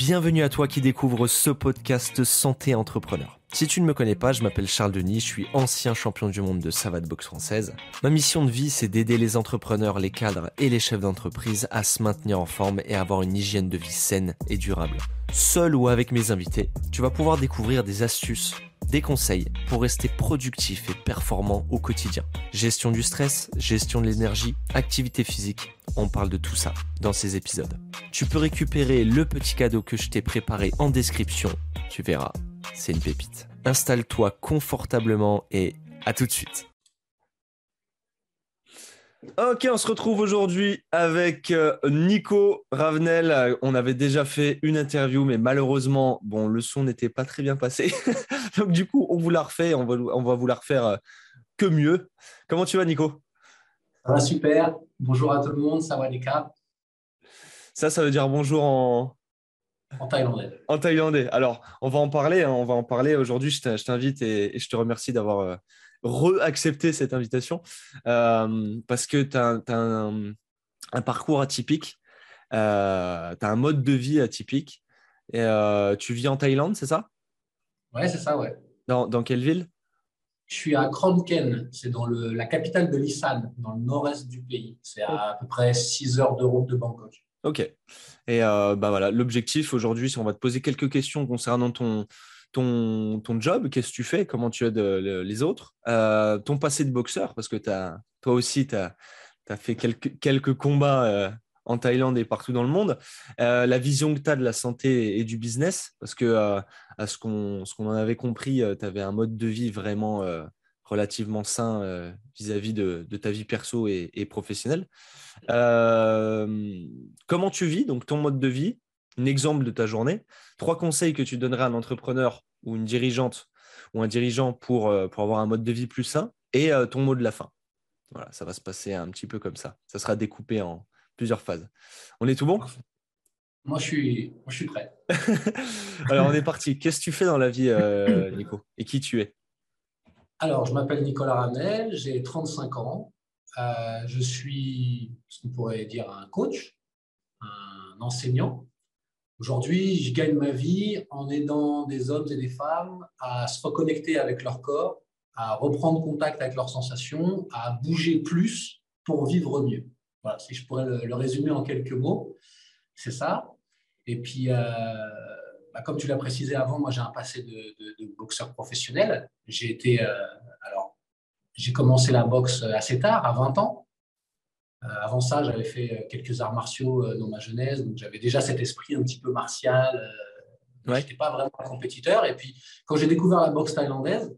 Bienvenue à toi qui découvre ce podcast Santé Entrepreneur. Si tu ne me connais pas, je m'appelle Charles Denis, je suis ancien champion du monde de savate boxe française. Ma mission de vie, c'est d'aider les entrepreneurs, les cadres et les chefs d'entreprise à se maintenir en forme et avoir une hygiène de vie saine et durable. Seul ou avec mes invités, tu vas pouvoir découvrir des astuces, des conseils pour rester productif et performant au quotidien. Gestion du stress, gestion de l'énergie, activité physique, on parle de tout ça dans ces épisodes. Tu peux récupérer le petit cadeau que je t'ai préparé en description. Tu verras, c'est une pépite. Installe-toi confortablement et à tout de suite. Ok, on se retrouve aujourd'hui avec euh, Nico Ravenel. On avait déjà fait une interview, mais malheureusement, bon, le son n'était pas très bien passé. Donc du coup, on vous la refait, on va, on va vous la refaire euh, que mieux. Comment tu vas, Nico? Ça va super. Bonjour à tout le monde, ça va les cas? Ça, ça veut dire bonjour en, en thaïlandais. En thaïlandais. Alors, on va en parler. Hein, on va en parler aujourd'hui. Je t'invite et, je te remercie d'avoir euh, re-accepté cette invitation euh, parce que tu as, un, parcours atypique. Euh, tu as un mode de vie atypique. Et, tu vis en Thaïlande, c'est ça? Ouais, c'est ça, ouais. Dans, dans, quelle ville? Je suis à Kronken. C'est dans le, la capitale de l'Isan, dans le nord-est du pays. C'est à, à peu près 6 heures de route de Bangkok. Ok. Et euh, bah voilà, l'objectif aujourd'hui, c'est on va te poser quelques questions concernant ton, ton, ton job, qu'est-ce que tu fais, comment tu aides les autres, euh, ton passé de boxeur, parce que as, toi aussi, tu as, fait quelques, quelques combats euh, en Thaïlande et partout dans le monde, la vision que tu as de la santé et du business, parce que à ce qu'on en avait compris, tu avais un mode de vie vraiment relativement sain euh, vis-à-vis de, ta vie perso et, professionnelle. Euh, comment tu vis, donc ton mode de vie, un exemple de ta journée, trois conseils que tu donnerais à un entrepreneur ou une dirigeante ou un dirigeant pour, euh, pour avoir un mode de vie plus sain et ton mot de la fin. Voilà, ça va se passer un petit peu comme ça. Ça sera découpé en plusieurs phases. On est tout bon? Moi je, suis, moi, je suis prêt. Alors, on est parti. Qu'est-ce que tu fais dans la vie, Nico? Et qui tu es? Alors, je m'appelle Nicolas Ramel, j'ai 35 ans. Euh, je suis ce qu'on pourrait dire un coach, un enseignant. Aujourd'hui, je gagne ma vie en aidant des hommes et des femmes à se reconnecter avec leur corps, à reprendre contact avec leurs sensations, à bouger plus pour vivre mieux. Voilà, si je pourrais le, résumer en quelques mots, c'est ça. Et puis, euh, bah, comme tu l'as précisé avant, moi j'ai un passé de, boxeur professionnel. J'ai été, euh, alors, j'ai commencé la boxe assez tard, à 20 ans. Euh, avant ça, j'avais fait quelques arts martiaux dans ma jeunesse, donc j'avais déjà cet esprit un petit peu martial. Je n'étais pas vraiment un compétiteur. Et puis, quand j'ai découvert la boxe thaïlandaise,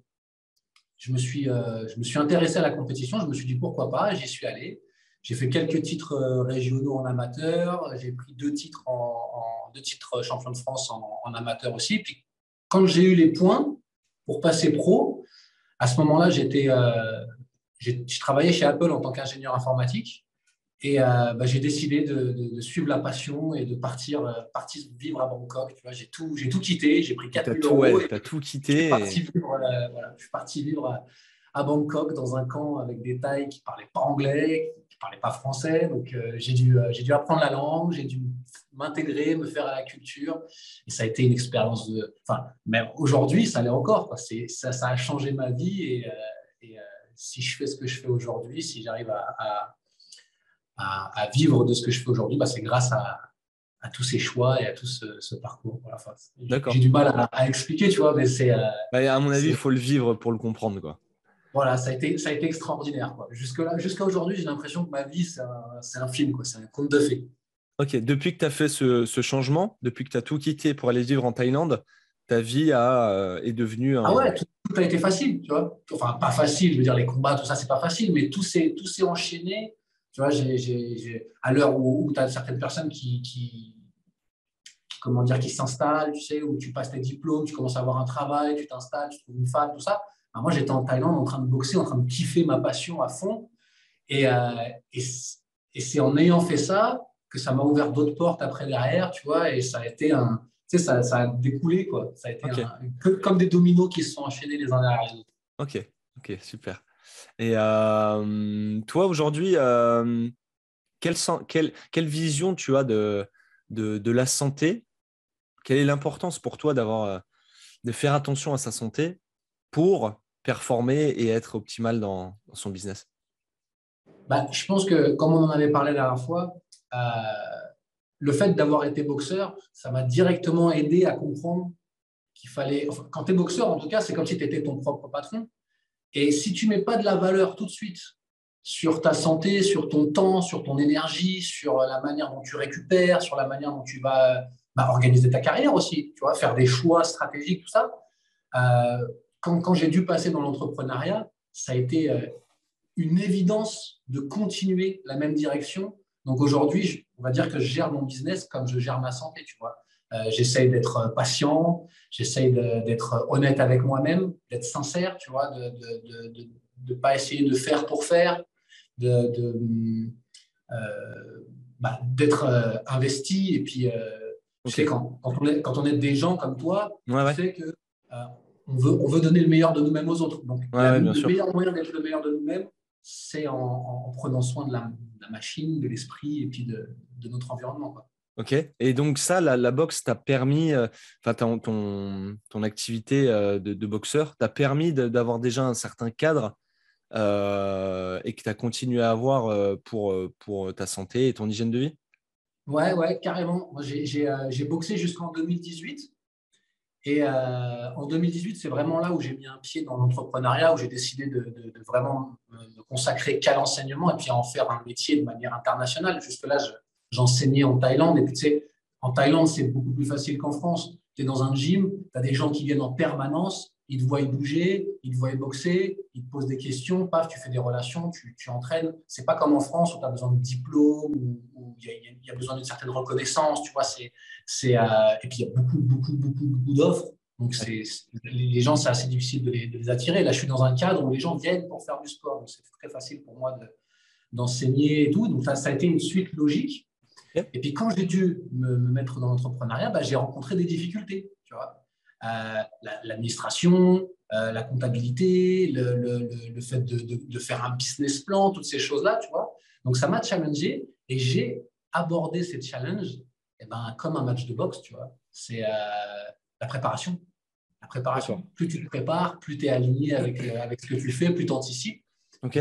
je me, suis, je me suis intéressé à la compétition. Je me suis dit pourquoi pas, j'y suis allé. J'ai fait quelques titres régionaux en amateur. J'ai pris deux titres en deux titres champion de France en, amateur aussi. Puis quand j'ai eu les points pour passer pro, à ce moment-là, j'étais, euh, je travaillais chez Apple en tant qu'ingénieur informatique. Et euh, bah, j'ai décidé de, suivre la passion et de partir, euh, partir vivre à Bangkok. Tu vois, j'ai tout, j'ai tout quitté. J'ai pris 4 000 euros. Ouais, tu as tout quitté. Je suis, parti vivre, voilà, je suis parti vivre à, Bangkok dans un camp avec des Thaïs qui ne parlaient pas anglais, qui ne parlaient pas français. Donc, j'ai, dû, j'ai dû apprendre la langue. J'ai dû m'intégrer, me faire à la culture. Et ça a été une expérience de. Enfin, même aujourd'hui, ça l'est encore. Ça, ça a changé ma vie. Et, euh, euh, si je fais ce que je fais aujourd'hui, si j'arrive à, à, vivre de ce que je fais aujourd'hui, bah, c'est grâce à, tous ces choix et à tout ce, parcours. J'ai du mal à, expliquer, tu vois, mais c'est. Euh, bah, à mon avis, il faut le vivre pour le comprendre, quoi. Voilà, ça a été, ça a été extraordinaire. Jusqu'à aujourd'hui, j'ai l'impression que ma vie, c'est un, un, film, c'est un conte de fées. Ok, depuis que tu as fait ce, changement, depuis que tu as tout quitté pour aller vivre en Thaïlande, ta vie a, euh, est devenue. Un... Ah ouais, tout, a été facile, tu vois. Enfin, pas facile, je veux dire, les combats, tout ça, c'est pas facile, mais tout s'est enchaîné. Tu vois, à l'heure où, tu as certaines personnes qui, qui comment dire, qui s'installent, tu sais, où tu passes tes diplômes, tu commences à avoir un travail, tu t'installes, tu trouves une femme, tout ça. Moi, j'étais en Thaïlande en train de boxer, en train de kiffer ma passion à fond. Et, euh, et, et c'est en ayant fait ça que ça m'a ouvert d'autres portes après derrière, tu vois, et ça a été un, tu sais, ça, ça a découlé, quoi. Ça a été comme des dominos qui se sont enchaînés les uns derrière les autres. Ok, ok, super. Et euh, toi, aujourd'hui, euh, quelle, quelle, quelle, vision tu as de, de, de, la santé? Quelle est l'importance pour toi d'avoir de faire attention à sa santé pour performer et être optimal dans, son business? Bah, Je pense que, comme on en avait parlé la dernière fois, euh, le fait d'avoir été boxeur, ça m'a directement aidé à comprendre qu'il fallait. quand tu es boxeur, en tout cas, c'est comme si tu étais ton propre patron. Et si tu mets pas de la valeur tout de suite sur ta santé, sur ton temps, sur ton énergie, sur la manière dont tu récupères, sur la manière dont tu vas bah, organiser ta carrière aussi, tu vois, faire des choix stratégiques, tout ça. Euh, quand, j'ai dû passer dans l'entrepreneuriat, ça a été euh, une évidence de continuer la même direction. Donc aujourd'hui, on va dire que je gère mon business comme je gère ma santé, tu vois. Euh, j'essaye d'être patient, j'essaye d'être honnête avec moi-même, d'être sincère, tu vois, de ne de, pas essayer de faire pour faire, euh, bah, d'être investi. Et puis, tu sais, quand, quand, on est, quand on est des gens comme toi, tu sais que on veut, on veut donner le meilleur de nous-mêmes aux autres. Donc, le meilleur moyen d'être le meilleur de nous-mêmes, c'est en, prenant soin de la, machine, de l'esprit et puis de, notre environnement. Ok. Et donc ça, la, boxe t'a permis, euh, enfin ton, ton, activité euh, de, boxeur t'a permis d'avoir déjà un certain cadre euh, et que tu as continué à avoir pour, pour ta santé et ton hygiène de vie? Ouais, ouais, carrément. J'ai boxé jusqu'en 2018. Et euh, en 2018, c'est vraiment là où j'ai mis un pied dans l'entrepreneuriat, où j'ai décidé de, vraiment me consacrer qu'à l'enseignement et puis à en faire un métier de manière internationale. Jusque-là, j'enseignais en Thaïlande. Et puis, tu sais, en Thaïlande, c'est beaucoup plus facile qu'en France. Tu es dans un gym, tu as des gens qui viennent en permanence, ils te voient bouger, ils te voient boxer, ils te posent des questions, paf, tu fais des relations, tu, tu entraînes. C'est pas comme en France où tu as besoin de diplôme, où il y, a besoin d'une certaine reconnaissance, tu vois. C'est, c'est, euh, et puis il y a beaucoup, beaucoup, beaucoup, beaucoup d'offres. Donc c'est, les gens, c'est assez difficile de les, attirer. Là, je suis dans un cadre où les gens viennent pour faire du sport. Donc c'est très facile pour moi de, d'enseigner et tout. Donc ça, ça, a été une suite logique. Et puis quand j'ai dû me, mettre dans l'entrepreneuriat, bah, j'ai rencontré des difficultés. Tu vois. Euh, l'administration, euh, la comptabilité, le, fait de, faire un business plan, toutes ces choses-là, tu vois. Donc, ça m'a challengé et j'ai abordé ces challenges eh ben, comme un match de boxe, tu vois. C'est euh, la préparation. La préparation. Plus tu te prépares, plus tu es aligné avec, avec ce que tu fais, plus tu anticipes.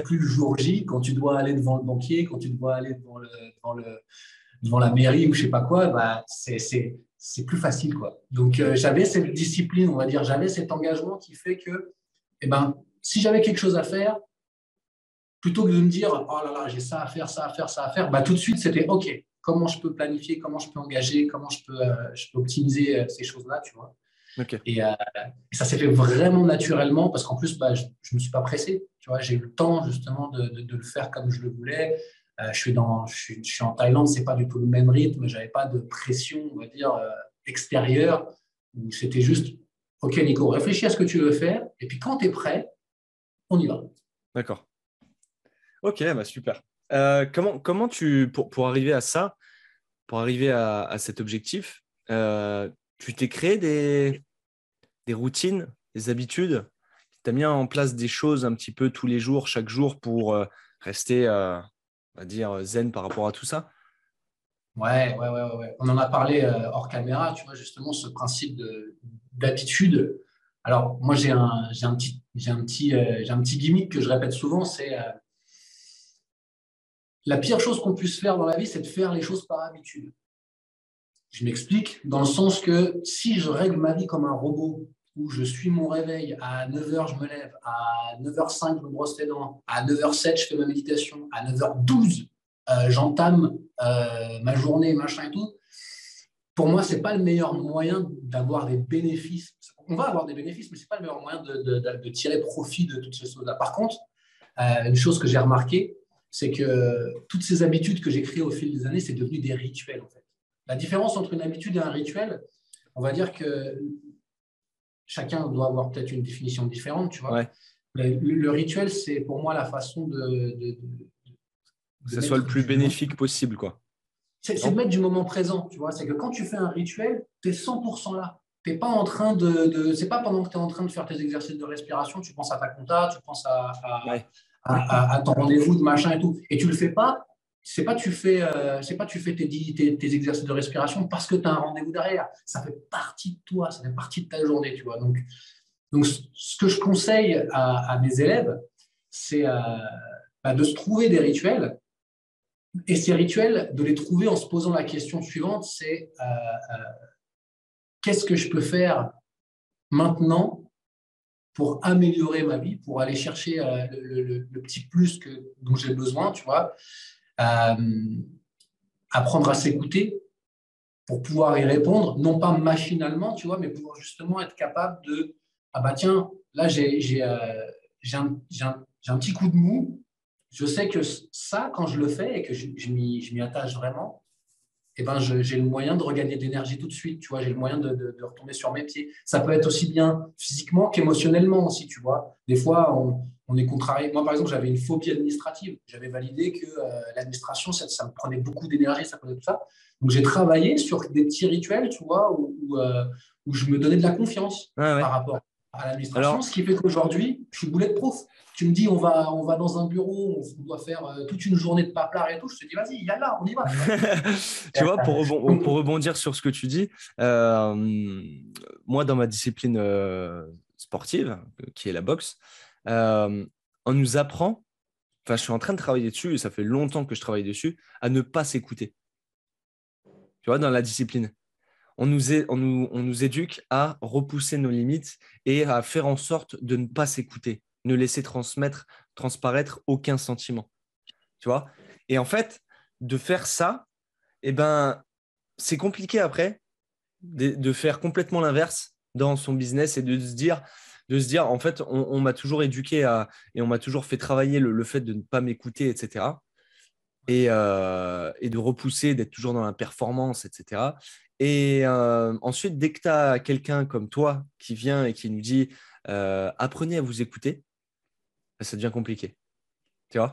Plus le jour J, quand tu dois aller devant le banquier, quand tu dois aller devant, le, devant, le, devant la mairie ou je sais pas quoi, bah, c'est c'est plus facile. Quoi. Donc, euh, j'avais cette discipline, on va dire, j'avais cet engagement qui fait que, eh ben, si j'avais quelque chose à faire, plutôt que de me dire, oh là là, j'ai ça à faire, ça à faire, ça à faire, bah, tout de suite, c'était OK, comment je peux planifier, comment je peux engager, comment je peux, euh, je peux optimiser euh, ces choses-là, tu vois. Et, ça s'est fait vraiment naturellement parce qu'en plus, bah, je ne me suis pas pressé. Tu vois, j'ai eu le temps justement de, de, le faire comme je le voulais. Euh, je, suis en Thaïlande, c'est pas du tout le même rythme. J'avais pas de pression, on va dire, euh, extérieure. C'était juste, OK, Nico, réfléchis à ce que tu veux faire. Et puis quand tu es prêt, on y va. D'accord. Ok, bah super. Euh, comment, comment tu, pour, pour, arriver à ça, pour arriver à, à cet objectif, tu t'es créé des, des routines, des habitudes Tu as mis en place des choses un petit peu tous les jours, chaque jour pour rester on va dire, zen par rapport à tout ça Ouais, ouais, ouais, ouais. On en a parlé euh, hors caméra, tu vois, justement, ce principe d'habitude. Alors, moi, j'ai un, un, petit, un, euh, un petit gimmick que je répète souvent, c'est euh, la pire chose qu'on puisse faire dans la vie, c'est de faire les choses par habitude. Je m'explique, dans le sens que si je règle ma vie comme un robot, où je suis mon réveil, à 9h, je me lève, à 9h05, je me brosse les dents, à 9h07, je fais ma méditation, à 9h12, euh, j'entame euh, ma journée, machin et tout. Pour moi, ce n'est pas le meilleur moyen d'avoir des bénéfices. On va avoir des bénéfices, mais ce n'est pas le meilleur moyen de, tirer profit de toutes ces choses-là. Par contre, euh, une chose que j'ai remarqué, c'est que toutes ces habitudes que j'ai créées au fil des années, c'est devenu des rituels. En fait. La différence entre une habitude et un rituel, on va dire que chacun doit avoir peut-être une définition différente, tu vois. Le, rituel, c'est pour moi la façon de. que ce soit le plus bénéfique possible, quoi. C'est de mettre du moment présent, tu vois. C'est que quand tu fais un rituel, tu es 100% là. Tu pas en train de. de c'est pas pendant que tu es en train de faire tes exercices de respiration, tu penses à ta compta, tu penses à, à, ton rendez-vous de machin et tout. Et tu le fais pas c'est pas tu fais, euh, c'est pas tu fais tes, exercices de respiration parce que tu as un rendez-vous derrière. Ça fait partie de toi, ça fait partie de ta journée, tu vois. Donc, donc ce que je conseille à, mes élèves, c'est euh, bah, de se trouver des rituels. Et ces rituels, de les trouver en se posant la question suivante, c'est euh, qu'est-ce que je peux faire maintenant pour améliorer ma vie, pour aller chercher le, petit plus que, dont j'ai besoin, tu vois apprendre à s'écouter pour pouvoir y répondre, non pas machinalement, tu vois, mais pour justement être capable de ah bah tiens, là j'ai euh, un, un, petit coup de mou, je sais que ça, quand je le fais et que je m'y attache vraiment, eh ben, j'ai le moyen de regagner de l'énergie tout de suite, tu vois, j'ai le moyen de, de, retomber sur mes pieds. Ça peut être aussi bien physiquement qu'émotionnellement aussi, tu vois. Des fois, on, on est contrarié. Moi, par exemple, j'avais une phobie administrative. J'avais validé que euh, l'administration, ça, ça, me prenait beaucoup d'énergie, ça prenait tout ça. Donc, j'ai travaillé sur des petits rituels, tu vois, où, où, euh, je me donnais de la confiance par rapport à l'administration, ce qui fait qu'aujourd'hui, je suis boulet de prof. Tu me dis, on va, on va dans un bureau, on doit faire euh, toute une journée de paplard et tout. Je te dis, vas-y, y a là, on y va. tu vois, pour, pour, rebondir sur ce que tu dis, moi, dans ma discipline sportive, qui est la boxe, on nous apprend, enfin, je suis en train de travailler dessus, et ça fait longtemps que je travaille dessus, à ne pas s'écouter. Tu vois, dans la discipline. On nous, éduque à repousser nos limites et à faire en sorte de ne pas s'écouter, ne laisser transmettre, transparaître aucun sentiment. Tu vois? Et en fait, de faire ça, eh ben, c'est compliqué après de, faire complètement l'inverse dans son business et de se dire, de se dire, en fait, on, m'a toujours éduqué et on m'a toujours fait travailler le, fait de ne pas m'écouter, etc. Euh, et, de repousser, d'être toujours dans la performance, etc. Et euh, ensuite, dès que tu as quelqu'un comme toi qui vient et qui nous dit euh, apprenez à vous écouter, bah, ça devient compliqué. Tu vois?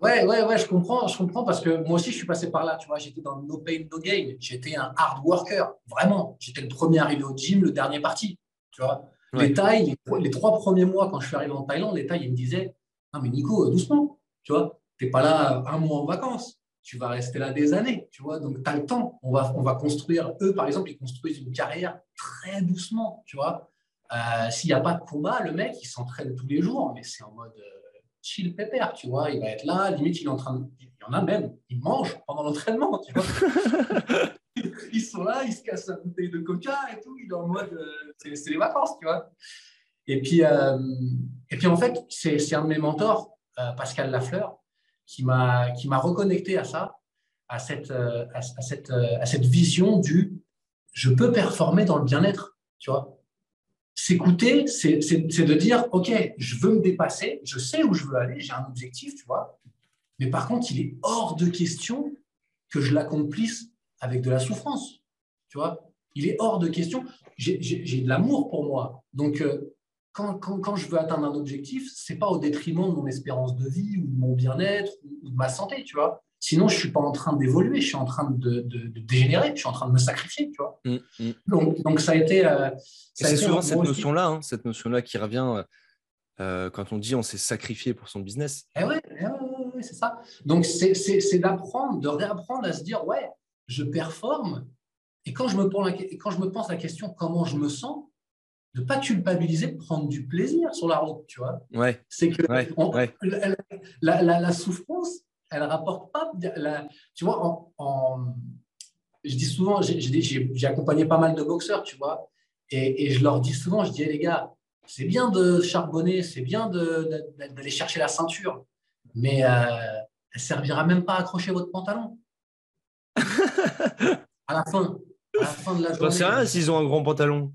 Ouais, ouais, ouais, je comprends, je comprends parce que moi aussi, je suis passé par là. Tu vois, j'étais dans no pain, no gain. J'étais un hard worker, vraiment. J'étais le premier arrivé au gym, le dernier parti. Tu vois, les tailles, les, trois premiers mois, quand je suis arrivé en Thaïlande, les tailles, ils me disaient Non, mais Nico, doucement, tu vois, tu n'es pas là un mois en vacances, tu vas rester là des années, tu vois, donc tu as le temps. On va, on va construire, eux, par exemple, ils construisent une carrière très doucement, tu vois. Euh, s'il n'y a pas de combat, le mec, il s'entraîne tous les jours, mais c'est en mode euh, chill pépère, tu vois. Il va être là, limite, il est en train de. Il y en a même, il mange pendant l'entraînement, tu vois. ils sont là, ils se cassent la bouteille de coca et tout, ils sont en mode, euh, c'est les vacances, tu vois. Et puis, et puis en fait, c'est un de mes mentors, Pascal Lafleur, qui m'a reconnecté à ça, à cette, à, cette, à cette vision du je peux performer dans le bien-être, tu vois. S'écouter, c'est de dire, OK, je veux me dépasser, je sais où je veux aller, j'ai un objectif, tu vois. Mais par contre, il est hors de question que je l'accomplisse avec de la souffrance. Tu vois, il est hors de question. J'ai de l'amour pour moi. Donc, euh, quand, quand, je veux atteindre un objectif, c'est pas au détriment de mon espérance de vie ou de mon bien-être ou, de ma santé, tu vois. Sinon, je suis pas en train d'évoluer, je suis en train de, de, dégénérer, je suis en train de me sacrifier, tu vois. Mm, mm. Donc, donc, ça a été. Euh, c'est souvent cette notion-là, hein, cette notion-là qui revient euh, quand on dit on s'est sacrifié pour son business. Eh ouais, eh ouais c'est ça. Donc, c'est d'apprendre, de réapprendre à se dire ouais, je performe. Et quand je me, pense la, quand je me pense la question comment je me sens, de pas culpabiliser, de prendre du plaisir sur la route, tu vois. Ouais. C'est que La, la, souffrance, elle rapporte pas. La, tu vois, en, je dis souvent, j'ai accompagné pas mal de boxeurs, tu vois, et, et, je leur dis souvent, je dis, les gars, c'est bien de charbonner, c'est bien d'aller chercher la ceinture, mais euh, elle servira même pas à accrocher votre pantalon à la fin, à la fin de la journée. C'est rien s'ils ont un grand pantalon.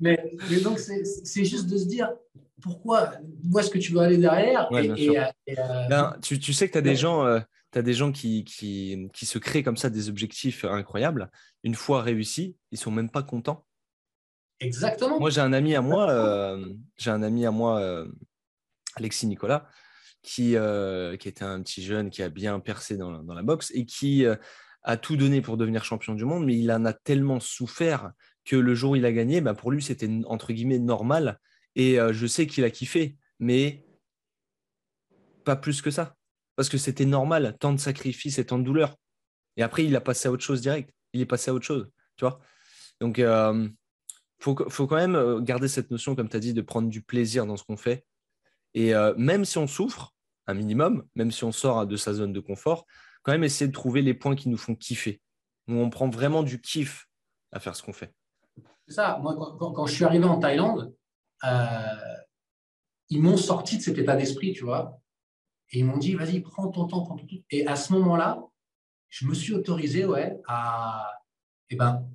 Mais, donc, c'est juste de se dire pourquoi, où est-ce que tu veux aller derrière et, euh, euh, ben, tu, tu, sais que tu as des gens, euh, as des gens qui, qui, qui, se créent comme ça des objectifs incroyables. Une fois réussis, ils sont même pas contents. Exactement. Moi, j'ai un ami à moi, j'ai un ami à moi, Alexis Nicolas, qui, qui était un petit jeune qui a bien percé dans, dans la boxe et qui a tout donné pour devenir champion du monde, mais il en a tellement souffert que le jour où il a gagné, bah pour lui, c'était entre guillemets normal. Et euh, je sais qu'il a kiffé, mais pas plus que ça. parce que c'était normal, tant de sacrifices et tant de douleurs. Et après, il a passé à autre chose direct. Il est passé à autre chose. Donc, il euh, faut, quand même euh, garder cette notion, comme tu as dit, de prendre du plaisir dans ce qu'on fait. Et euh, même si on souffre, un minimum, même si on sort de sa zone de confort, quand même essayer de trouver les points qui nous font kiffer, où on prend vraiment du kiff à faire ce qu'on fait. C'est ça. Moi, quand, je suis arrivé en Thaïlande, ils m'ont sorti de cet état d'esprit, tu vois. Et ils m'ont dit, vas-y, prends ton temps, prends ton temps. Et à ce moment-là, je me suis autorisé ouais, à. Eh ben,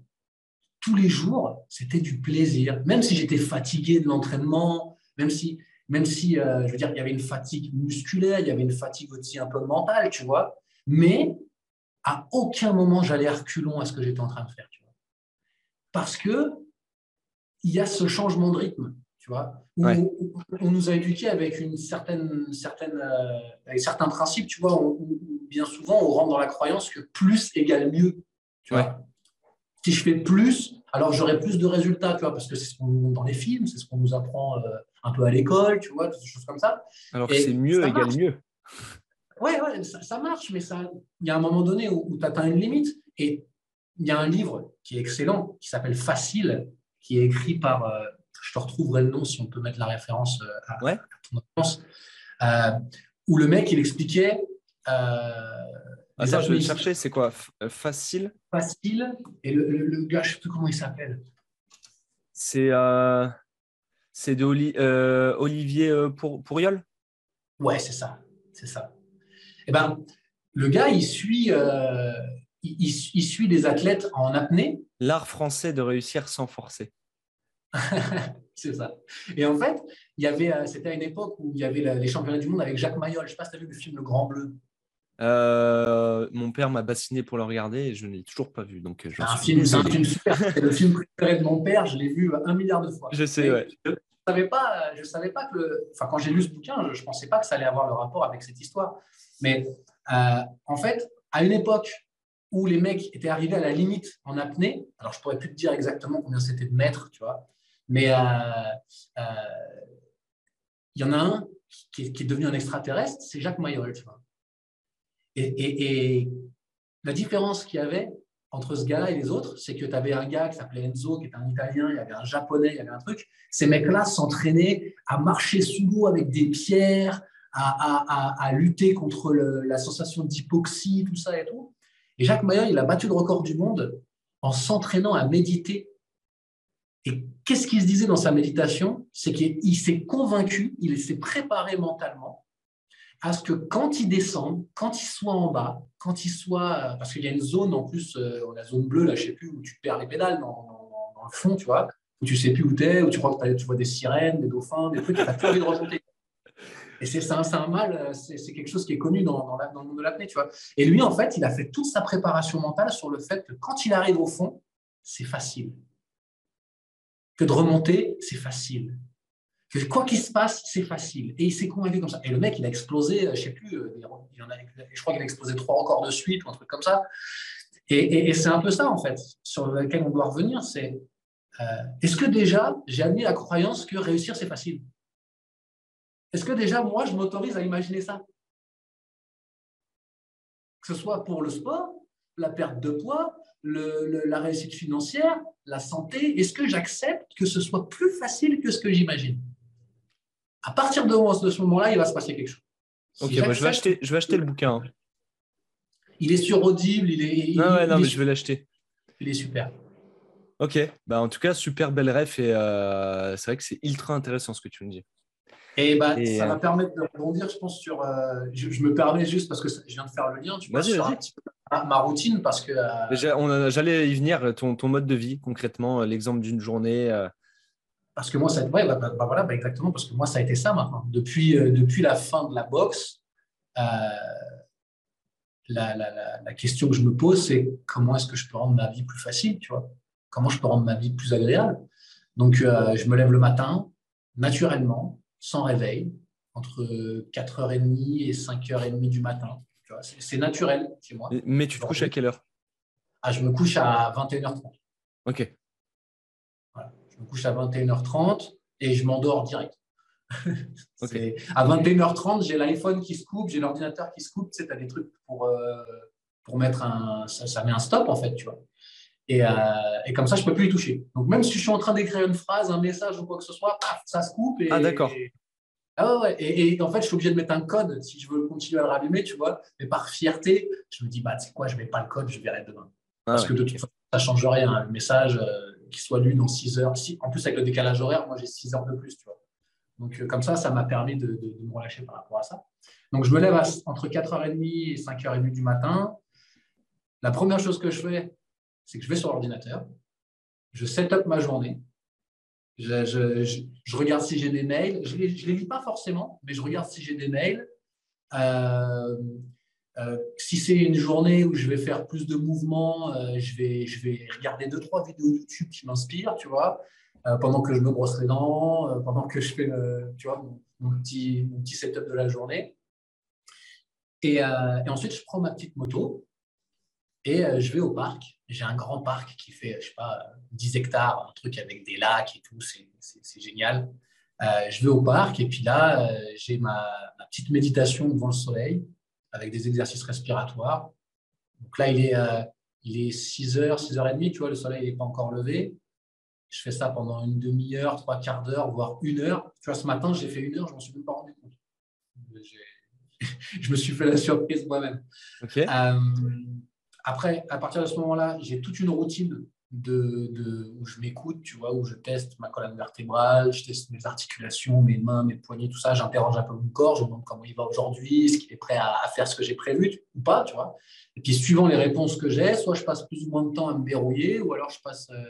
tous les jours, c'était du plaisir. Même si j'étais fatigué de l'entraînement, même si, même si euh, je veux dire, il y avait une fatigue musculaire, il y avait une fatigue aussi un peu mentale, tu vois. Mais à aucun moment, j'allais reculons à ce que j'étais en train de faire, tu vois. Parce que il y a ce changement de rythme tu vois. On, nous a éduqués avec une certaine, certaine, euh, avec certains principes, tu vois. bien souvent, on rentre dans la croyance que plus égale mieux, tu vois. Si je fais plus, alors j'aurai plus de résultats, tu vois, parce que c'est ce qu'on nous dans les films, c'est ce qu'on nous apprend euh, un peu à l'école, tu vois, des choses comme ça. Alors que c'est mieux égale mieux. Ouais, ouais, ça, marche, mais ça, il y a un moment donné où, tu atteins une limite. Et il y a un livre qui est excellent, qui s'appelle Facile, qui est écrit par euh, je te retrouverai le nom si on peut mettre la référence euh, à, ouais. ton euh, où le mec, il expliquait. Attends, je vais chercher, c'est quoi? Facile? Facile. Et le, gars, je ne sais plus comment il s'appelle. C'est euh, de Olivier pour, Pourriol? Ouais, c'est ça. C'est ça. Eh ben, le gars, il suit, il, il, suit des athlètes en apnée. L'art français de réussir sans forcer. c'est ça. Et en fait, il y avait, euh, c'était à une époque où il y avait les championnats du monde avec Jacques Mayol. Je ne sais pas si tu as vu le film Le Grand Bleu. Euh, mon père m'a bassiné pour le regarder et je ne l'ai toujours pas vu. Donc c'est un, film, un film super. C'est le film préféré de mon père. Je l'ai vu un milliard de fois. Je sais, ouais. Je ne savais pas, je savais pas que le... enfin, quand j'ai lu ce bouquin, je ne pensais pas que ça allait avoir le rapport avec cette histoire. Mais euh, en fait, à une époque où les mecs étaient arrivés à la limite en apnée, alors je pourrais plus te dire exactement combien c'était de mètres, tu vois, mais euh, euh, il y en a un qui est, devenu un extraterrestre, c'est Jacques Mayol. Et, la différence qu'il y avait entre ce gars et les autres, c'est que tu avais un gars qui s'appelait Enzo, qui était un Italien, il y avait un Japonais, il y avait un truc. Ces mecs-là s'entraînaient à marcher sous l'eau avec des pierres, à, lutter contre la sensation d'hypoxie, tout ça et tout. Et Jacques Mayol, il a battu le record du monde en s'entraînant à méditer et qu'est-ce qu'il se disait dans sa méditation? C'est qu'il s'est convaincu, il s'est préparé mentalement à ce que quand il descend, quand il soit en bas, quand il soit. Parce qu'il y a une zone en plus, euh, la zone bleue, là, je ne sais plus, où tu perds les pédales dans, le fond, tu vois, où tu ne sais plus où tu es, où tu tu vois des sirènes, des dauphins, des trucs, tu n'as plus envie de remonter. Et c'est un, mal, c'est quelque chose qui est connu dans, le monde de l'apnée, tu vois. Et lui, en fait, il a fait toute sa préparation mentale sur le fait que quand il arrive au fond, c'est facile que de remonter, c'est facile. Que quoi qu'il se passe, c'est facile. Et il s'est convaincu comme ça. Et le mec, il a explosé, euh, je ne sais plus, euh, il en a, je crois qu'il a explosé trois records de suite ou un truc comme ça. Et, c'est un peu ça, en fait, sur lequel on doit revenir. C'est euh, est-ce que déjà, j'ai admis la croyance que réussir, c'est facile? Est-ce que déjà, moi, je m'autorise à imaginer ça? Que ce soit pour le sport, la perte de poids, la réussite financière, la santé Est-ce que j'accepte que ce soit plus facile que ce que j'imagine? À partir de, ce moment-là, il va se passer quelque chose. ok, je, vais acheter, je vais acheter le bouquin. Il est sur Audible. Il est, non, non, mais je vais l'acheter. Il est super. Ok, bah, en tout cas, super belle ref et euh, c'est vrai que c'est ultra intéressant ce que tu me dis. Et, bah, ça va euh, permettre de rebondir, je pense, sur. Euh, je, me permets juste parce que je viens de faire le lien, tu vois, sur un petit peu ma, routine parce que. Euh, j'allais y venir, ton, ton, mode de vie, concrètement, l'exemple d'une journée. Parce que moi, ça, ouais, bah, bah, bah voilà, bah, exactement, parce que moi, ça a été ça maintenant. Depuis, depuis la fin de la boxe, la, la, la, question que je me pose, c'est comment est-ce que je peux rendre ma vie plus facile, tu vois? Comment je peux rendre ma vie plus agréable? Donc, je me lève le matin, naturellement, sans réveil, entre 4h30 et 5h30 du matin. C'est naturel chez moi. Mais tu te couches à quelle heure? Ah, Je me couche à 21h30. Ok. Je me couche à 21h30 et je m'endors direct. À 21h30, j'ai l'iPhone qui se coupe, j'ai l'ordinateur qui se coupe. Tu sais, as des trucs pour, euh, pour mettre un. Ça, met un stop, en fait, tu vois. Et, euh, et, comme ça, je ne peux plus y toucher. Donc, même si je suis en train d'écrire une phrase, un message ou quoi que ce soit, paf, ça se coupe. Et, ah, d'accord. Ah ouais, Et, en fait, je suis obligé de mettre un code si je veux continuer à le rallumer, tu vois. Mais par fierté, je me dis, bah, c'est quoi, je ne mets pas le code, je verrai demain. Ah Parce que de toute façon, ça ne change rien. Le message, euh, qui soit lu dans 6 heures. Si, en plus, avec le décalage horaire, moi, j'ai 6 heures de plus, tu vois. Donc, euh, comme ça, ça m'a permis de, me relâcher par rapport à ça. Donc, je me lève entre 4h30 et 5h30 du matin. La première chose que je fais, c'est que je vais sur l'ordinateur, je set up ma journée, je, regarde si j'ai des mails. Je ne les, lis pas forcément, mais je regarde si j'ai des mails. Euh, euh, si c'est une journée où je vais faire plus de mouvements, je, vais, je vais regarder deux, trois vidéos YouTube qui m'inspirent, tu vois. Euh, pendant que je me brosse les dents, euh, pendant que je fais tu vois, mon, petit, mon petit setup de la journée. Euh, et, ensuite, je prends ma petite moto et je vais au parc. J'ai un grand parc qui fait, je sais pas, 10 hectares, un truc avec des lacs et tout, c'est génial. je vais au parc et puis là, j'ai ma, ma, petite méditation devant le soleil avec des exercices respiratoires. Donc là, il est, il est 6h, 6h30, tu vois, le soleil n'est pas encore levé. Je fais ça pendant une demi-heure, trois quarts d'heure, voire une heure. Tu vois, ce matin, j'ai fait une heure, je ne m'en suis même pas rendu compte. je me suis fait la surprise moi-même. Euh, après, à partir de ce moment-là, j'ai toute une routine de, où je m'écoute, tu vois, où je teste ma colonne vertébrale, je teste mes articulations, mes mains, mes poignets, tout ça. J'interroge un peu mon corps, je me demande comment il va aujourd'hui, est-ce qu'il est prêt à, faire ce que j'ai prévu ou pas, tu vois. Et puis, suivant les réponses que j'ai, soit je passe plus ou moins de temps à me dérouiller, ou alors je passe, euh,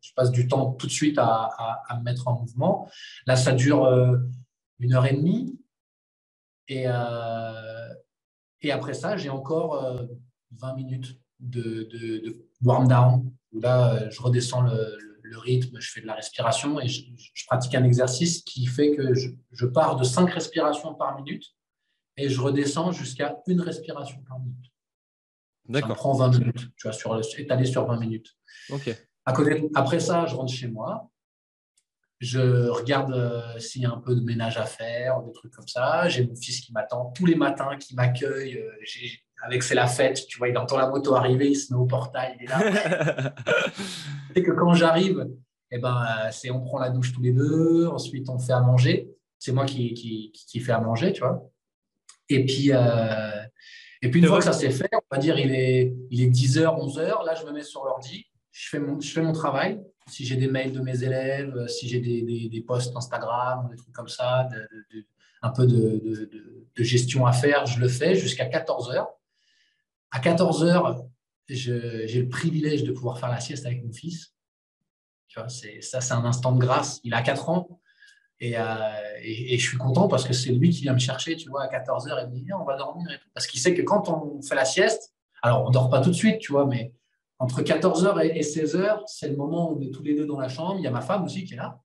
je passe du temps tout de suite à, me mettre en mouvement. Là, ça dure euh, une heure et demie. Et, euh, et après ça, j'ai encore 20 minutes de, de warm down où là, euh, je redescends le, rythme, je fais de la respiration et je, pratique un exercice qui fait que je, pars de 5 respirations par minute et je redescends jusqu'à une respiration par minute. D'accord. Ça prend 20 minutes, tu vois, sur, étalé sur 20 minutes. À côté, après ça, je rentre chez moi. Je regarde euh, s'il y a un peu de ménage à faire, des trucs comme ça. J'ai mon fils qui m'attend tous les matins, qui m'accueille. Euh, avec c'est la fête, tu vois, il entend la moto arriver, il se met au portail, il est là. c'est que quand j'arrive, eh ben, c'est on prend la douche tous les deux, ensuite on fait à manger. C'est moi qui, qui, qui fais à manger, tu vois. Et puis, euh, et puis une fois que ça s'est fait, on va dire il est, il est 10h, 11h, là je me mets sur l'ordi, je fais, mon, je fais mon travail. Si j'ai des mails de mes élèves, si j'ai des, des, des, posts Instagram, des trucs comme ça, un peu de, de, gestion à faire, je le fais jusqu'à 14h. À 14 heures, j'ai le privilège de pouvoir faire la sieste avec mon fils. Tu vois, ça, c'est un instant de grâce. Il a 4 ans euh, et, je suis content parce que c'est lui qui vient me chercher, tu vois, à 14 heures et me dit, on va dormir. Parce qu'il sait que quand on fait la sieste, alors on ne dort pas tout de suite, tu vois, mais entre 14 heures et 16 heures, c'est le moment où on est tous les deux dans la chambre. Il y a ma femme aussi qui est là.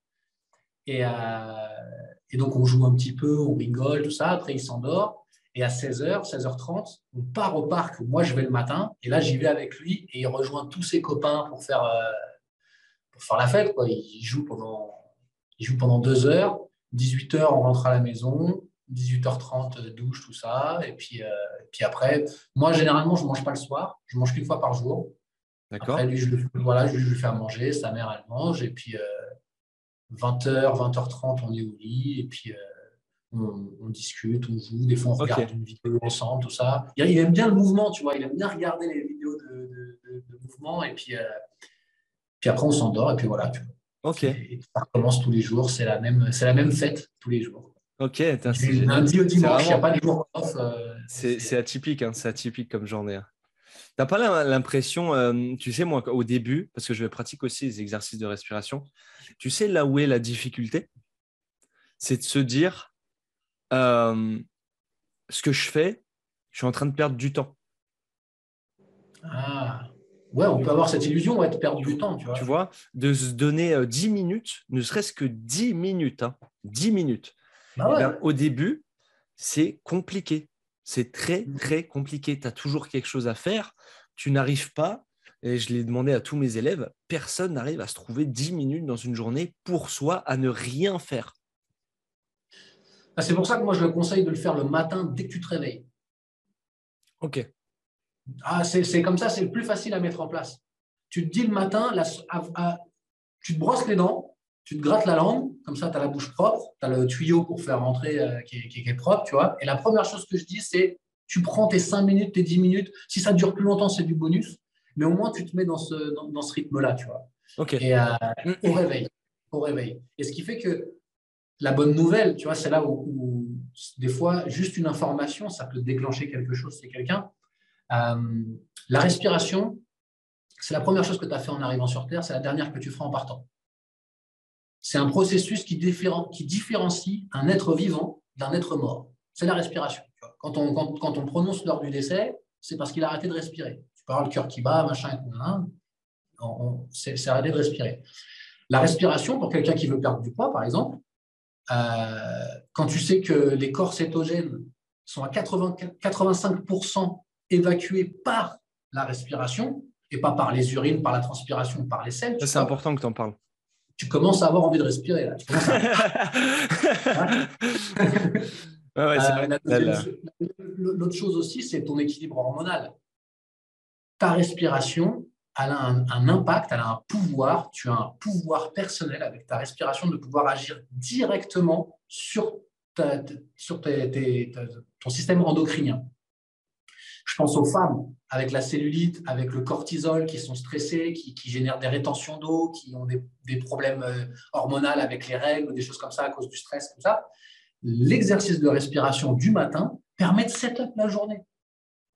Et, euh, et donc, on joue un petit peu, on rigole, tout ça. Après, il s'endort. Et à 16h, 16h30, on part au parc où moi je vais le matin. Et là, j'y vais avec lui et il rejoint tous ses copains pour faire, euh, pour faire la fête. Quoi. Il, joue pendant, il joue pendant deux heures. 18h, on rentre à la maison. 18h30, douche, tout ça. Et puis, euh, puis après, moi, généralement, je ne mange pas le soir. Je mange qu'une fois par jour. D'accord. Après, lui, je, voilà, je lui fais à manger. Sa mère, elle mange. Et puis, 20h, euh, 20h30, on est au lit. Et puis, on, discute, on joue, des fois on regarde une vidéo ensemble, tout ça. Il, aime bien le mouvement, tu vois, il aime bien regarder les vidéos de, mouvement et puis, euh, puis après on s'endort et puis voilà, tu vois. Ok. ça recommence tous les jours, c'est la, même, la même fête tous les jours. Ok, c'est lundi au dimanche, il n'y a pas de jour off. Euh, c'est atypique, hein, c'est atypique comme journée. Hein. Tu n'as pas l'impression, euh, tu sais, moi, au début, parce que je pratique aussi les exercices de respiration, tu sais là où est la difficulté? C'est de se dire, euh, ce que je fais, je suis en train de perdre du temps. Ah, ouais, on peut avoir cette illusion ouais, de perdre du temps, tu vois. Tu vois, de se donner 10 euh, minutes, ne serait-ce que 10 minutes, hein, 10 minutes. Bah eh ben, au début, c'est compliqué. C'est très, très compliqué. Tu as toujours quelque chose à faire. Tu n'arrives pas, et je l'ai demandé à tous mes élèves, personne n'arrive à se trouver 10 minutes dans une journée pour soi à ne rien faire. Ah, c'est pour ça que moi, je le conseille de le faire le matin dès que tu te réveilles. Ok. Ah, c'est comme ça, c'est le plus facile à mettre en place. Tu te dis le matin, tu te brosses les dents, tu te grattes la langue, comme ça, tu as la bouche propre, tu as le tuyau pour faire rentrer euh, qui, est, propre, tu vois. Et la première chose que je dis, c'est tu prends tes 5 minutes, tes 10 minutes. Si ça dure plus longtemps, c'est du bonus. Mais au moins, tu te mets dans ce, dans, ce rythme-là, tu vois. Ok. Et euh, au réveil. Au réveil. Et ce qui fait que la bonne nouvelle, tu vois, c'est là où, des fois, juste une information, ça peut déclencher quelque chose chez quelqu'un. Euh, la respiration, c'est la première chose que tu as fait en arrivant sur Terre, c'est la dernière que tu feras en partant. C'est un processus qui, différencie un être vivant d'un être mort. C'est la respiration. Quand on, quand, on prononce l'heure du décès, c'est parce qu'il a arrêté de respirer. Tu parles le cœur qui bat, machin, c'est arrêté de respirer. La respiration, pour quelqu'un qui veut perdre du poids, par exemple, euh, quand tu sais que les corps cétogènes sont à 80, 85% évacués par la respiration et pas par les urines, par la transpiration, par les selles. C'est important que tu en parles. Tu commences à avoir envie de respirer. L'autre chose aussi, c'est ton équilibre hormonal. Ta respiration, elle a un, impact, elle a un pouvoir, tu as un pouvoir personnel avec ta respiration de pouvoir agir directement sur, sur ton système endocrinien. Je pense aux femmes avec la cellulite, avec le cortisol, qui sont stressées, qui, génèrent des rétentions d'eau, qui ont des, problèmes euh, hormonaux avec les règles, des choses comme ça à cause du stress, comme ça. L'exercice de respiration du matin permet de setup la journée.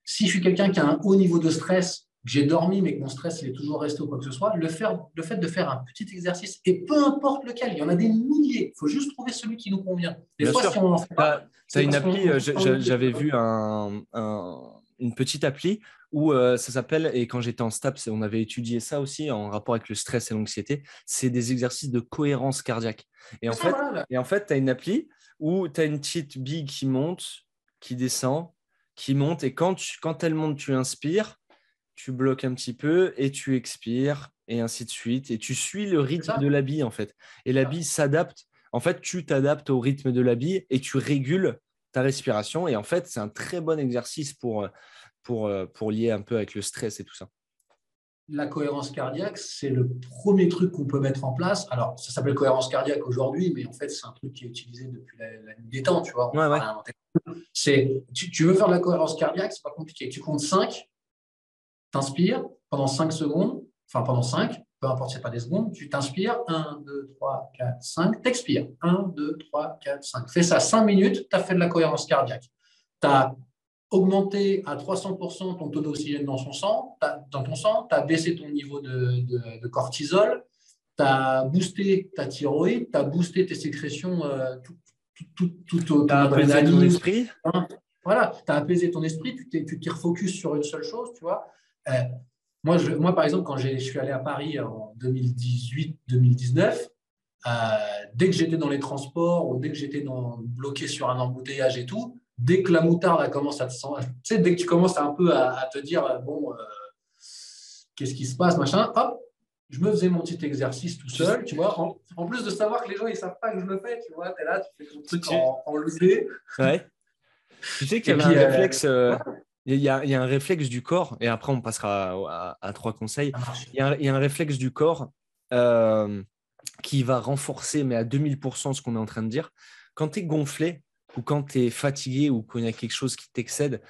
Si je suis quelqu'un qui a un haut niveau de stress, j'ai dormi, mais que mon stress est toujours resté ou quoi que ce soit, le, faire, le fait de faire un petit exercice, et peu importe lequel, il y en a des milliers, il faut juste trouver celui qui nous convient. Des fois, si on Tu as, une appli, euh, j'avais vu un une petite appli où euh, ça s'appelle, et quand j'étais en STAPS, on avait étudié ça aussi en rapport avec le stress et l'anxiété, c'est des exercices de cohérence cardiaque. Et en fait, et en fait tu as une appli où tu as une petite bille qui monte, qui descend, qui monte, et quand, quand elle monte, tu inspires, tu bloques un petit peu et tu expires, et ainsi de suite, et tu suis le rythme de la bille, en fait. Et la bille s'adapte. En fait, tu t'adaptes au rythme de la bille et tu régules ta respiration. Et en fait, c'est un très bon exercice pour, pour, pour lier un peu avec le stress et tout ça. La cohérence cardiaque, c'est le premier truc qu'on peut mettre en place. Alors, ça s'appelle cohérence cardiaque aujourd'hui, mais en fait, c'est un truc qui est utilisé depuis la, nuit des temps, tu vois. C'est, tu, tu, veux faire de la cohérence cardiaque, c'est pas compliqué. Tu comptes 5, t'inspires pendant 5 secondes, enfin pendant 5, peu importe, ce n'est pas des secondes, tu t'inspires, 1, 2, 3, 4, 5, t'expires, 1, 2, 3, 4, 5. Fais ça 5 minutes, tu as fait de la cohérence cardiaque. Tu as augmenté à 300% ton taux d'oxygène dans, son sang, dans ton sang, tu as baissé ton niveau de, cortisol, tu as boosté ta thyroïde, tu as boosté tes sécrétions, euh, tout, tout, tout, tout, as apaisé ton esprit? Voilà, tu as apaisé ton esprit, tu t'y refocuses sur une seule chose, tu vois. Euh, moi, je, moi, par exemple, quand je suis allé à Paris en 2018-2019, euh, dès que j'étais dans les transports ou dès que j'étais bloqué sur un embouteillage et tout, dès que la moutarde a commencé à te sentir, tu sais, dès que tu commences un peu à, te dire, euh, bon, euh, qu'est-ce qui se passe, machin, hop, je me faisais mon petit exercice tout seul, tu vois. En, plus de savoir que les gens, ils savent pas que je le fais, tu vois, tu es là, tu fais ton truc en, en Ouais. Tu sais qu'il y avait un réflexe, il y, a, un réflexe du corps, et après on passera à, trois conseils. Il y, a un, réflexe du corps euh, qui va renforcer, mais à 2000%, ce qu'on est en train de dire. Quand tu es gonflé, ou quand tu es fatigué, ou qu'il y a quelque chose qui t'excède,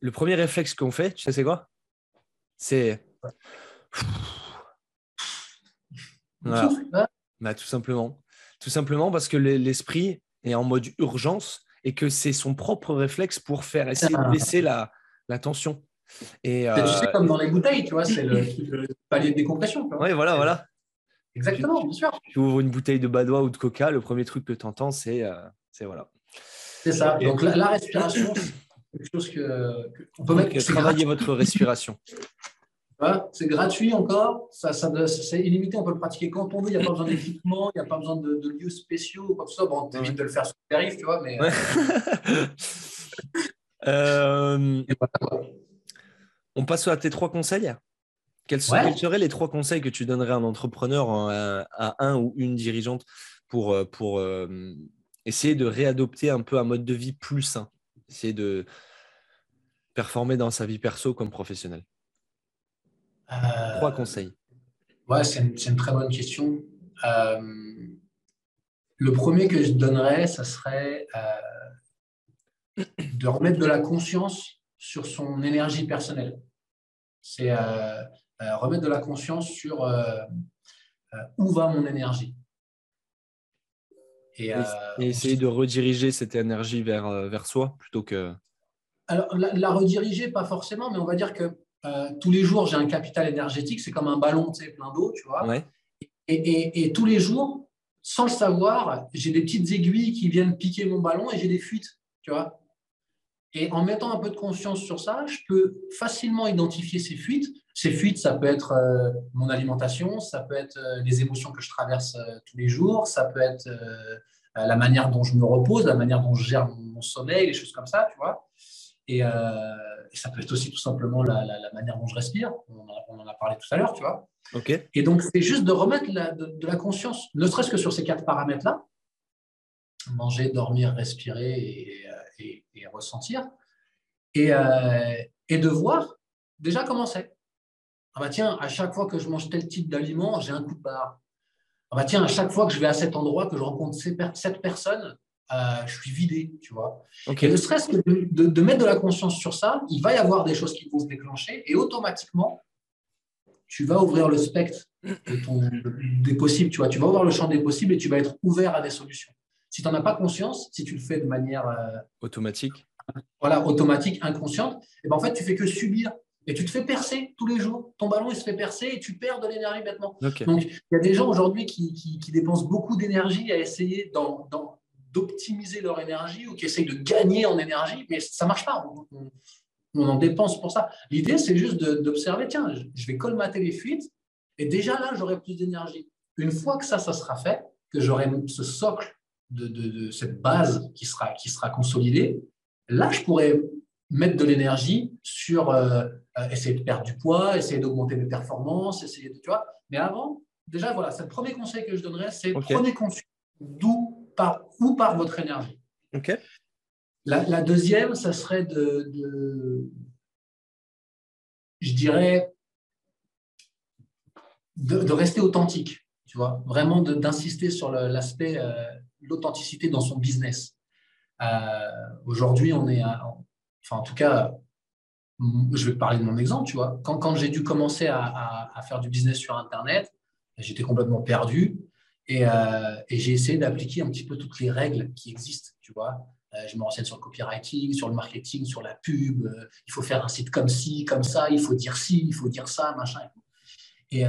le premier réflexe qu'on fait, tu sais, c'est quoi? C'est. Bah, tout simplement. Tout simplement parce que l'esprit est en mode urgence et que c'est son propre réflexe pour faire essayer de baisser la, la tension. Et, euh... C'est comme dans les bouteilles, tu vois, c'est le, palier de décompression. Oui, voilà, voilà. Exactement, bien sûr. Tu ouvres une bouteille de Badois ou de Coca, le premier truc que tu entends, c'est euh, voilà. C'est ça. Donc la, respiration, c'est quelque chose que, on peut mettre. Travailler votre respiration. c'est gratuit encore, ça, ça, c'est illimité, on peut le pratiquer quand on veut, il n'y a pas besoin d'équipement, il n'y a pas besoin de, lieux spéciaux ou ça. Bon, t'évites de le faire sur le périph', tu vois, mais. Euh, on passe à tes trois conseils. Quels, seraient les trois conseils que tu donnerais à un entrepreneur, à, un ou une dirigeante pour, pour essayer de réadopter un peu un mode de vie plus sain Essayer de performer dans sa vie perso comme professionnel Trois conseils. Ouais, c'est une, très bonne question. le premier que je donnerais, ça serait de remettre de la conscience sur son énergie personnelle. C'est euh, euh, remettre de la conscience sur euh, où va mon énergie. Et, essayer de rediriger cette énergie vers, vers soi plutôt que... Alors, la, rediriger, pas forcément, mais on va dire que tous les jours, j'ai un capital énergétique, c'est comme un ballon plein d'eau, tu vois. Et, et, tous les jours, sans le savoir, j'ai des petites aiguilles qui viennent piquer mon ballon et j'ai des fuites, tu vois. Et en mettant un peu de conscience sur ça, je peux facilement identifier ces fuites. Ces fuites, ça peut être euh, mon alimentation, ça peut être euh, les émotions que je traverse euh, tous les jours, ça peut être la manière dont je me repose, la manière dont je gère mon, sommeil, les choses comme ça, tu vois. Et, ça peut être aussi tout simplement la, manière dont je respire. On en a, parlé tout à l'heure, tu vois. Ok. Et donc, c'est juste de remettre de, la conscience, ne serait-ce que sur ces quatre paramètres-là manger, dormir, respirer et, et, ressentir, et, euh, et, de voir déjà comment c'est. Ah bah tiens, à chaque fois que je mange tel type d'aliment, j'ai un coup de barre. Ah bah tiens, à chaque fois que je vais à cet endroit, que je rencontre cette personne, euh, je suis vidé, tu vois. Et ne serait-ce que de, mettre de la conscience sur ça, il va y avoir des choses qui vont se déclencher et automatiquement, tu vas ouvrir le spectre des possibles, tu vois. Tu vas ouvrir le champ des possibles et tu vas être ouvert à des solutions. Si tu n'en as pas conscience, si tu le fais de manière euh, automatique, voilà, automatique, inconsciente, et eh ben en fait, tu fais que subir. Et tu te fais percer tous les jours. Ton ballon, il se fait percer et tu perds de l'énergie bêtement. Donc, il y a des gens aujourd'hui qui, qui, dépensent beaucoup d'énergie à essayer d'optimiser leur énergie ou qui essayent de gagner en énergie, mais ça ne marche pas. On, on, en dépense pour ça. L'idée, c'est juste d'observer, tiens, je vais colmater les fuites et déjà là, j'aurai plus d'énergie. Une fois que ça, ça sera fait, que j'aurai ce socle de, cette base qui sera, qui sera consolidée, là, je pourrais mettre de l'énergie sur euh, euh, essayer de perdre du poids, essayer d'augmenter mes performances, essayer de, tu vois. Mais avant, déjà, voilà, c'est le premier conseil que je donnerais, c'est prenez conscience d'où par, où part votre énergie. ok La, deuxième, ça serait de, de je dirais, de, rester authentique, tu vois, vraiment d'insister sur l'aspect euh, l'authenticité dans son business. Euh, aujourd'hui, on est, enfin en tout cas, je vais parler de mon exemple, tu vois. Quand, quand j'ai dû commencer à, à, faire du business sur Internet, j'étais complètement perdu et, euh, et j'ai essayé d'appliquer un petit peu toutes les règles qui existent, tu vois. Euh, je me renseigne sur le copywriting, sur le marketing, sur la pub. il faut faire un site comme ci, comme ça. Il faut dire ci, il faut dire ça, machin. Et,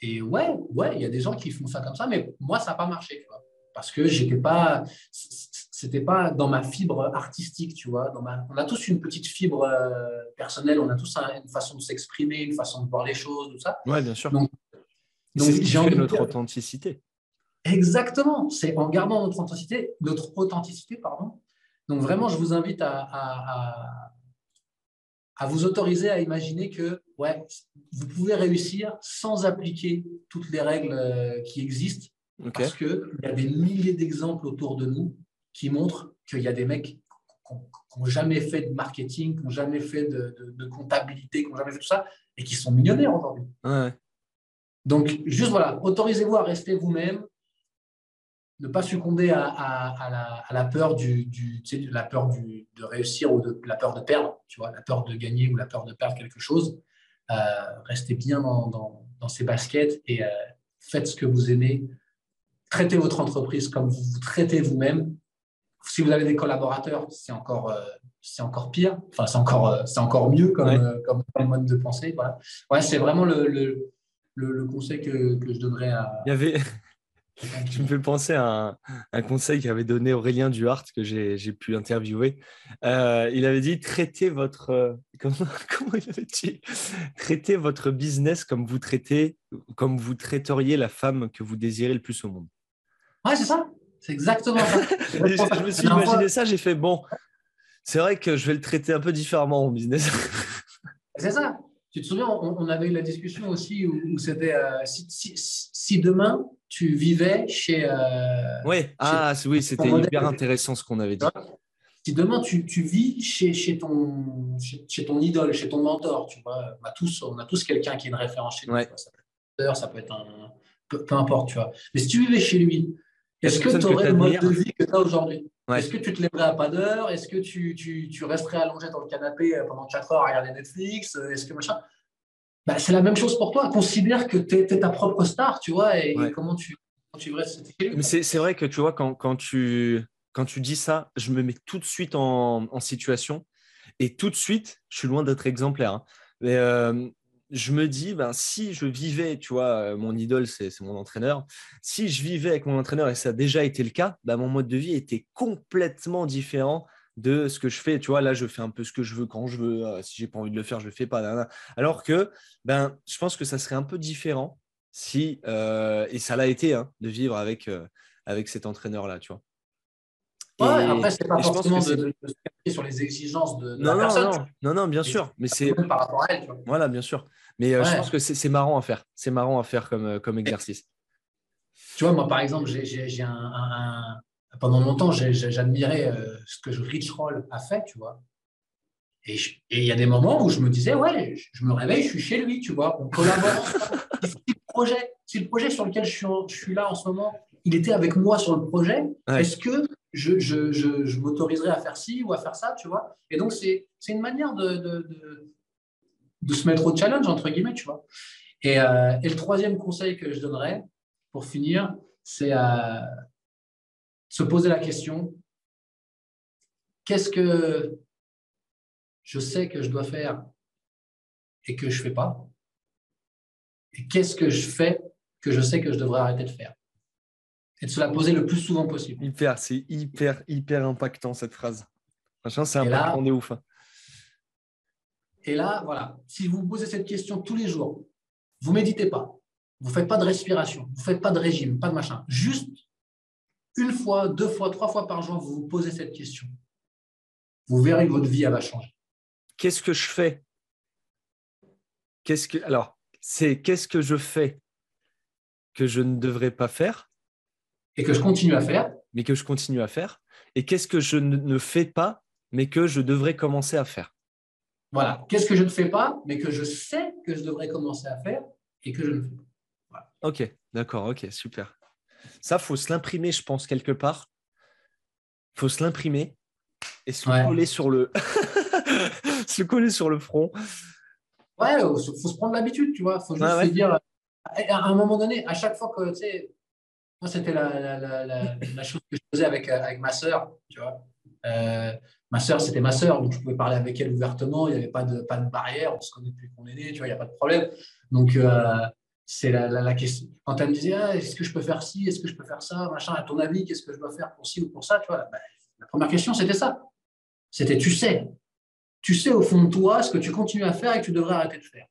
et ouais, ouais, il y a des gens qui font ça comme ça, mais moi, ça n'a pas marché. Tu vois parce que j'étais pas, c'était pas dans ma fibre artistique, tu vois. Dans ma, on a tous une petite fibre euh, personnelle, on a tous une façon de s'exprimer, une façon de voir les choses, tout ça. Ouais, bien sûr. Donc, donc c'est notre authenticité. Exactement. C'est en gardant notre authenticité, notre authenticité, pardon. Donc vraiment, je vous invite à, à, à vous autoriser à imaginer que ouais, vous pouvez réussir sans appliquer toutes les règles euh, qui existent parce qu'il y a des milliers d'exemples autour de nous qui montrent qu'il y a des mecs qui n'ont jamais fait de marketing, qui n'ont jamais fait de, comptabilité, qui n'ont jamais fait tout ça, et qui sont millionnaires aujourd'hui. Donc, juste voilà, autorisez-vous à rester vous-même, ne pas succomber à, la, peur, du, la peur de réussir ou de la peur de perdre, tu vois, la peur de gagner ou la peur de perdre quelque chose. Euh, restez bien dans, ces baskets et euh, faites ce que vous aimez, traitez votre entreprise comme vous vous traitez vous-même. Si vous avez des collaborateurs, c'est encore, euh, c'est encore pire. Enfin, c'est encore, c'est encore mieux comme, euh, comme, mode de pensée. Voilà. Ouais, c'est vraiment le, le, le, conseil que, que, je donnerais à. Il y avait. Tu me fais penser à un, un conseil qu'avait donné Aurélien Duhart que j'ai pu interviewer. il avait dit traitez votre comment, comment il avait dit? Traitez votre business comme vous traitez comme vous traiteriez la femme que vous désirez le plus au monde. Ouais, c'est ça. C'est exactement ça. je me suis imaginé ça, j'ai fait bon. C'est vrai que je vais le traiter un peu différemment en business. c'est ça. Tu te souviens, on, avait eu la discussion aussi où, c'était euh, si, si demain tu vivais chez. Euh, ouais. ah, oui, c'était hyper intéressant ce qu'on avait dit. Si demain tu, tu vis chez, chez, ton, chez, ton idole, chez ton mentor, tu vois, on a tous, on a tous quelqu'un qui est une référence chez peut être, ça peut être un. Peu, importe, tu vois. Mais si tu vivais chez lui, est-ce que tu aurais le mode de vie que tu as aujourd'hui Est-ce que tu te lèverais à pas d'heure? Est-ce que tu, tu, tu, resterais allongé dans le canapé euh, pendant 4 heures à regarder Netflix? Est-ce que machin? Bah, c'est la même chose pour toi. Considère que tu es, ta propre star, tu vois, et, comment tu, tu Mais c'est vrai que tu vois, quand, quand, tu, quand tu dis ça, je me mets tout de suite en, en situation. Et tout de suite, je suis loin d'être exemplaire. Hein. Mais euh, je me dis, ben, si je vivais, tu vois, euh, mon idole, c'est mon entraîneur. Si je vivais avec mon entraîneur et ça a déjà été le cas, ben, mon mode de vie était complètement différent de ce que je fais. Tu vois, là, je fais un peu ce que je veux quand je veux. Euh, si j'ai pas envie de le faire, je le fais pas. Alors que, ben, je pense que ça serait un peu différent si, euh, et ça l'a été, hein, de vivre avec, euh, avec cet entraîneur-là, tu vois. Ouais, et, après, c'est pas forcément de, de, se sur les exigences de, non, la non, personne. Non, non, non, bien sûr. Mais c'est par rapport à elle. Tu vois. Voilà, bien sûr. Mais je pense que c'est marrant à faire. C'est marrant à faire comme, comme exercice. Tu vois, moi, par exemple, j'ai un, un, pendant longtemps, j'admirais euh, ce que Rich Roll a fait, tu vois. Et il y a des moments où je me disais, ouais, je me réveille, je suis chez lui, tu vois, on collabore. si, le projet, si le projet sur lequel je suis, je suis, là en ce moment, il était avec moi sur le projet, est-ce que je, je, m'autoriserais à faire ci ou à faire ça, tu vois. Et donc, c'est une manière de, se mettre au challenge, entre guillemets, tu vois. Et, euh, et, le troisième conseil que je donnerais, pour finir, c'est euh, se poser la question, qu'est-ce que je sais que je dois faire et que je ne fais pas? Et qu'est-ce que je fais que je sais que je devrais arrêter de faire? Et de se la poser le plus souvent possible. Hyper, c'est hyper, hyper impactant cette phrase. C'est un on est ouf. Hein. Et là, voilà, si vous vous posez cette question tous les jours, vous méditez pas, vous ne faites pas de respiration, vous ne faites pas de régime, pas de machin, juste une fois, deux fois, trois fois par jour, vous vous posez cette question, vous verrez que votre vie va changer. Qu'est-ce que je fais? Qu'est-ce que alors c'est qu'est-ce que je fais que je ne devrais pas faire? Et que je continue à faire, mais que je continue à faire et qu'est-ce que je ne fais pas mais que je devrais commencer à faire. Voilà, qu'est-ce que je ne fais pas mais que je sais que je devrais commencer à faire et que je ne fais pas. Ok, d'accord, ok, super. Ça, faut se l'imprimer, je pense, quelque part. faut se l'imprimer et se coller sur le se coller sur le front. Ouais, il faut se prendre l'habitude, tu vois. Il faut juste se dire, à un moment donné, à chaque fois que, tu sais, moi, c'était la, la, la, chose que je faisais avec, avec ma sœur, tu vois. Euh, ma sœur, c'était ma sœur, donc je pouvais parler avec elle ouvertement, il n'y avait pas de, pas de barrière, on se connaît depuis qu'on est né, tu vois, il n'y a pas de problème. Donc, euh, c'est la, question. Quand elle me disait, ah, est-ce que je peux faire ci, est-ce que je peux faire ça, machin, à ton avis, qu'est-ce que je dois faire pour ci ou pour ça, tu vois, ben, la première question, c'était ça. C'était, tu sais, tu sais au fond de toi ce que tu continues à faire et que tu devrais arrêter de faire.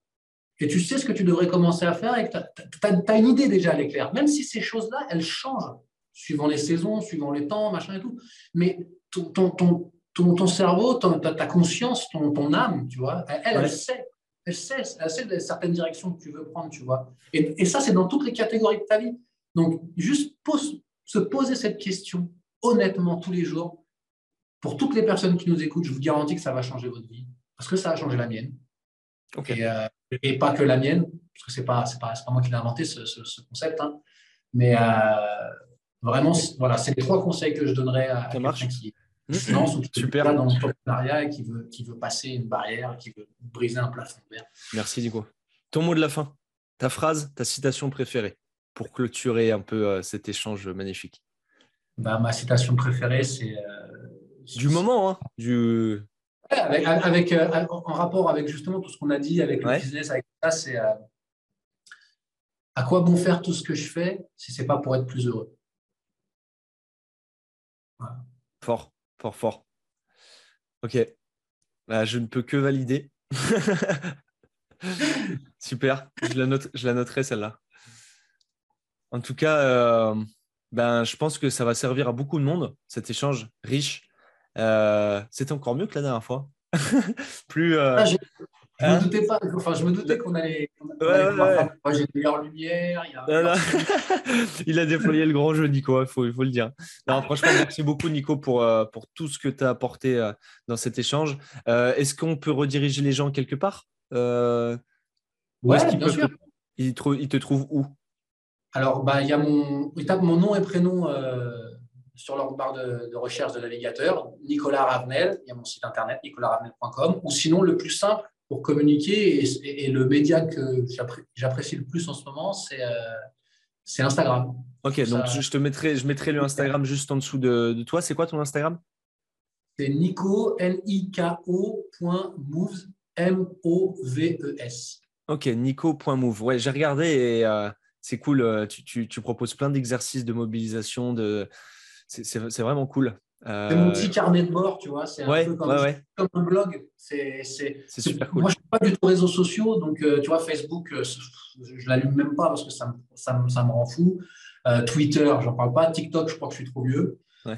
Et tu sais ce que tu devrais commencer à faire et que tu as, une idée déjà, est claire. Même si ces choses-là, elles changent suivant les saisons, suivant les temps, machin et tout. Mais ton, ton, ton, ton cerveau, ta, conscience, ton, âme, tu vois, elle, elle sait elle sait, elle sait certaines directions que tu veux prendre, tu vois. Et, ça, c'est dans toutes les catégories de ta vie. Donc, juste se poser cette question honnêtement tous les jours. Pour toutes les personnes qui nous écoutent, je vous garantis que ça va changer votre vie. Parce que ça a changé la mienne. Euh, et, pas que la mienne, parce que ce n'est pas, pas, pas, moi qui l'ai inventé, ce, concept. Hein. Mais euh, vraiment, voilà, c'est les trois conseils que je donnerais à, à quelqu'un qui, Mmh. Super. dans l'entrepreneuriat et qui veut, qui veut passer une barrière, qui veut briser un plafond. Merci Nico. Ton mot de la fin, ta phrase, ta citation préférée pour clôturer un peu euh, cet échange magnifique. Bah, ma citation préférée, c'est. Euh, du moment, hein, du... avec, avec euh, en rapport avec justement tout ce qu'on a dit, avec le business, avec ça, c'est à quoi bon faire tout ce que je fais si ce n'est pas pour être plus heureux? Fort. Fort, fort. Ok. Bah, je ne peux que valider. Super. Je la, note, je la noterai celle-là. En tout cas, euh, ben, je pense que ça va servir à beaucoup de monde, cet échange riche. Euh, C'était encore mieux que la dernière fois. plus, euh, ah, Je ne me doutais pas. Enfin, je me doutais qu'on allait. ouais, ouais, Moi, j'ai une meilleure lumière. Il, a... il a déployé le grand jeu, Nico. Il faut, il faut le dire. Non, franchement, merci beaucoup, Nico, pour, euh, pour tout ce que tu as apporté dans cet échange. Est-ce qu'on peut rediriger les gens quelque part? Euh, Ouais, bien sûr. Ils, te trouvent où? Alors, bah, il y a mon. Ils tapent mon nom et prénom sur leur barre de, recherche de navigateur, Nicolas Ravenel. Il y a mon site internet, nicolasravenel.com. Ou sinon, le plus simple, pour communiquer. Et, le média que j'apprécie le plus en ce moment, c'est euh, Instagram. Ok, donc je te mettrai, je mettrai le Instagram juste en dessous de, toi. C'est quoi ton Instagram? C'est nico, N-I-K-O, moves, M-O-V-E-S. Ok, nico.move. Ouais, j'ai regardé et euh, c'est cool. Euh, tu, tu, proposes plein d'exercices de mobilisation. De... C'est vraiment cool. C'est mon petit carnet de bord, tu vois. C'est un peu comme, un blog. C'est super cool. Moi, je ne suis pas du tout réseaux sociaux. Donc, euh, tu vois, Facebook, euh, je ne l'allume même pas parce que ça, ça, ça me rend fou. Euh, Twitter, j'en parle pas. TikTok, je crois que je suis trop vieux. donc,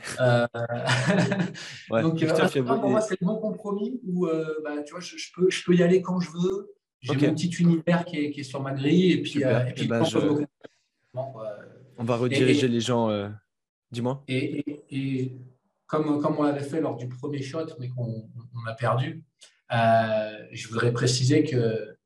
pour moi, c'est le bon compromis où bah, tu vois, je, peux, je peux y aller quand je veux. J'ai mon petit univers qui est, qui est, sur ma grille. Et puis, et puis ben, on va rediriger les gens. Dis-moi. Et, comme, comme on l'avait fait lors du premier shot, mais qu'on a perdu, euh, je voudrais préciser que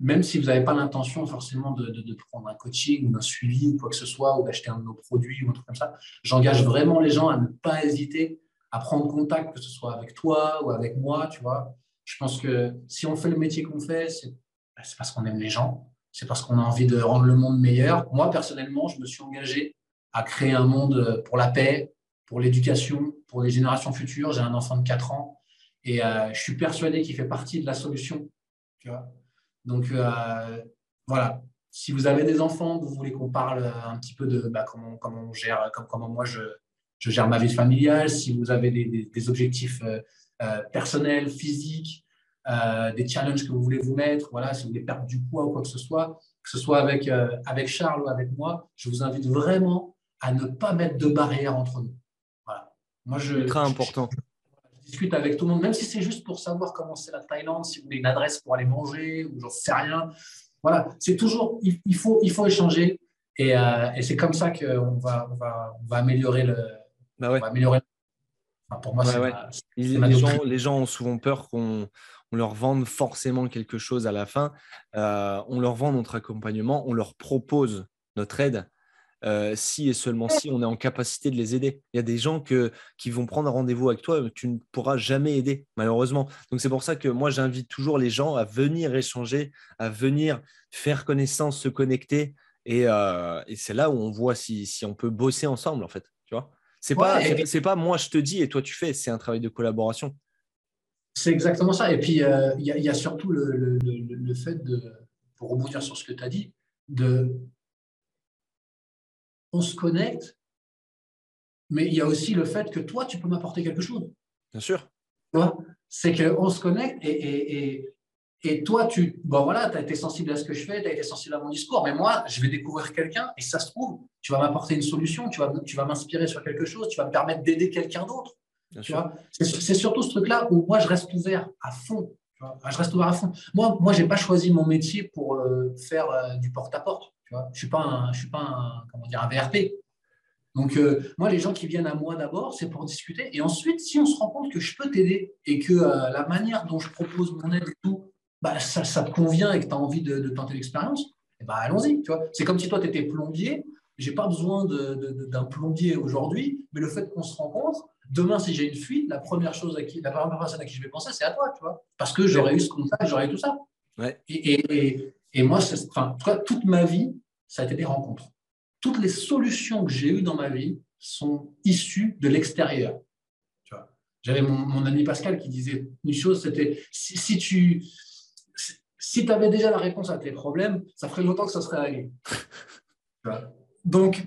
même si vous n'avez pas l'intention forcément de, de, prendre un coaching ou d'un suivi ou quoi que ce soit, ou d'acheter un de nos produits ou un truc comme ça, j'engage vraiment les gens à ne pas hésiter à prendre contact, que ce soit avec toi ou avec moi, tu vois. Je pense que si on fait le métier qu'on fait, c'est bah, parce qu'on aime les gens, c'est parce qu'on a envie de rendre le monde meilleur. Moi, personnellement, je me suis engagé à créer un monde pour la paix, pour l'éducation, pour les générations futures. J'ai un enfant de 4 ans et euh, je suis persuadé qu'il fait partie de la solution. Donc, euh, voilà. Si vous avez des enfants, vous voulez qu'on parle un petit peu de bah, comment, comment, gère, comme, comment moi je, je, gère ma vie familiale, si vous avez des, objectifs euh, personnels, physiques, des challenges que vous voulez vous mettre, voilà, si vous voulez perdre du poids ou quoi que ce soit, que ce soit avec, avec Charles ou avec moi, je vous invite vraiment à ne pas mettre de barrière entre nous. Moi, je, très important. Je, discute avec tout le monde, même si c'est juste pour savoir comment c'est la Thaïlande, si vous voulez une adresse pour aller manger ou j'en sais rien. Voilà, c'est toujours, il, faut, il faut échanger et, euh, et c'est comme ça qu'on va, on va, on va améliorer le. Bah ouais. améliorer. pour moi, c'est les, gens, les gens ont souvent peur qu'on on leur vende forcément quelque chose à la fin. Euh, on leur vend notre accompagnement, on leur propose notre aide. Euh, si et seulement si on est en capacité de les aider. Il y a des gens que, qui vont prendre un rendez-vous avec toi, tu ne pourras jamais aider, malheureusement. Donc c'est pour ça que moi, j'invite toujours les gens à venir échanger, à venir faire connaissance, se connecter. Et, euh, c'est là où on voit si, si, on peut bosser ensemble, en fait. Tu vois c'est pas, c'est pas moi je te dis et toi tu fais, c'est un travail de collaboration. C'est exactement ça. Et puis, euh, il y, y, a surtout le, le, le, fait de, pour rebondir sur ce que tu as dit, de on se connecte, mais il y a aussi le fait que toi, tu peux m'apporter quelque chose. Bien sûr. C'est qu'on se connecte et, et, toi, tu bon, voilà, as été sensible à ce que je fais, tu as été sensible à mon discours, mais moi, je vais découvrir quelqu'un et ça se trouve, tu vas m'apporter une solution, tu vas, tu vas m'inspirer sur quelque chose, tu vas me permettre d'aider quelqu'un d'autre. C'est surtout ce truc-là où moi, je reste ouvert à fond. je reste ouvert à fond. Moi, moi je n'ai pas choisi mon métier pour euh, faire euh, du porte-à-porte. Je ne suis pas un, je suis pas un, comment dire, un VRP. Donc, euh, moi, les gens qui viennent à moi d'abord, c'est pour discuter. Et ensuite, si on se rend compte que je peux t'aider et que euh, la manière dont je propose mon aide et tout, bah, ça, ça te convient et que tu as envie de, tenter l'expérience, eh bah, allons-y. C'est comme si toi, tu étais plombier. Je n'ai pas besoin d'un plombier aujourd'hui, mais le fait qu'on se rencontre, demain, si j'ai une fuite, la première chose à qui, la première personne à qui je vais penser, c'est à toi, tu vois, parce que j'aurais eu ce contact, j'aurais eu tout ça. Ouais. et, et moi, enfin, toute ma vie, ça a été des rencontres. Toutes les solutions que j'ai eues dans ma vie sont issues de l'extérieur. J'avais mon, ami Pascal qui disait une chose, c'était si, tu si, avais déjà la réponse à tes problèmes, ça ferait longtemps que ça serait réglé. Donc,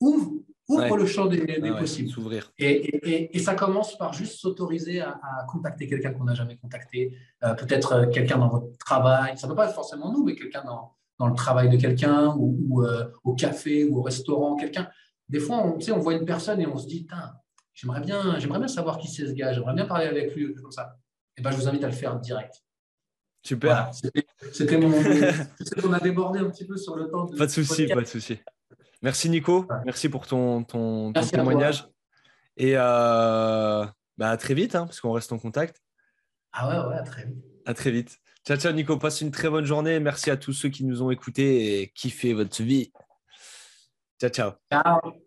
ouvre, ouvre le champ des, possibles. Et, et, ça commence par juste s'autoriser à, contacter quelqu'un qu'on n'a jamais contacté, euh, peut-être euh, quelqu'un dans votre travail. Ça ne peut pas être forcément nous, mais quelqu'un dans, dans, le travail de quelqu'un ou, euh, au café ou au restaurant, quelqu'un. Des fois, on, on voit une personne et on se dit, j'aimerais bien, j'aimerais bien savoir qui c'est ce gars, j'aimerais bien parler avec lui, comme ça. Et eh ben, je vous invite à le faire direct. Super. C'était mon. On a débordé un petit peu sur le temps. pas de souci, pas de souci. Merci Nico, merci pour ton, ton, témoignage. Et euh, bah, à très vite, hein, parce qu'on reste en contact. Ah ouais, ouais, à très vite. À très vite. Ciao, ciao Nico, passe une très bonne journée. Merci à tous ceux qui nous ont écoutés et kiffé votre vie. Ciao, ciao. Ciao.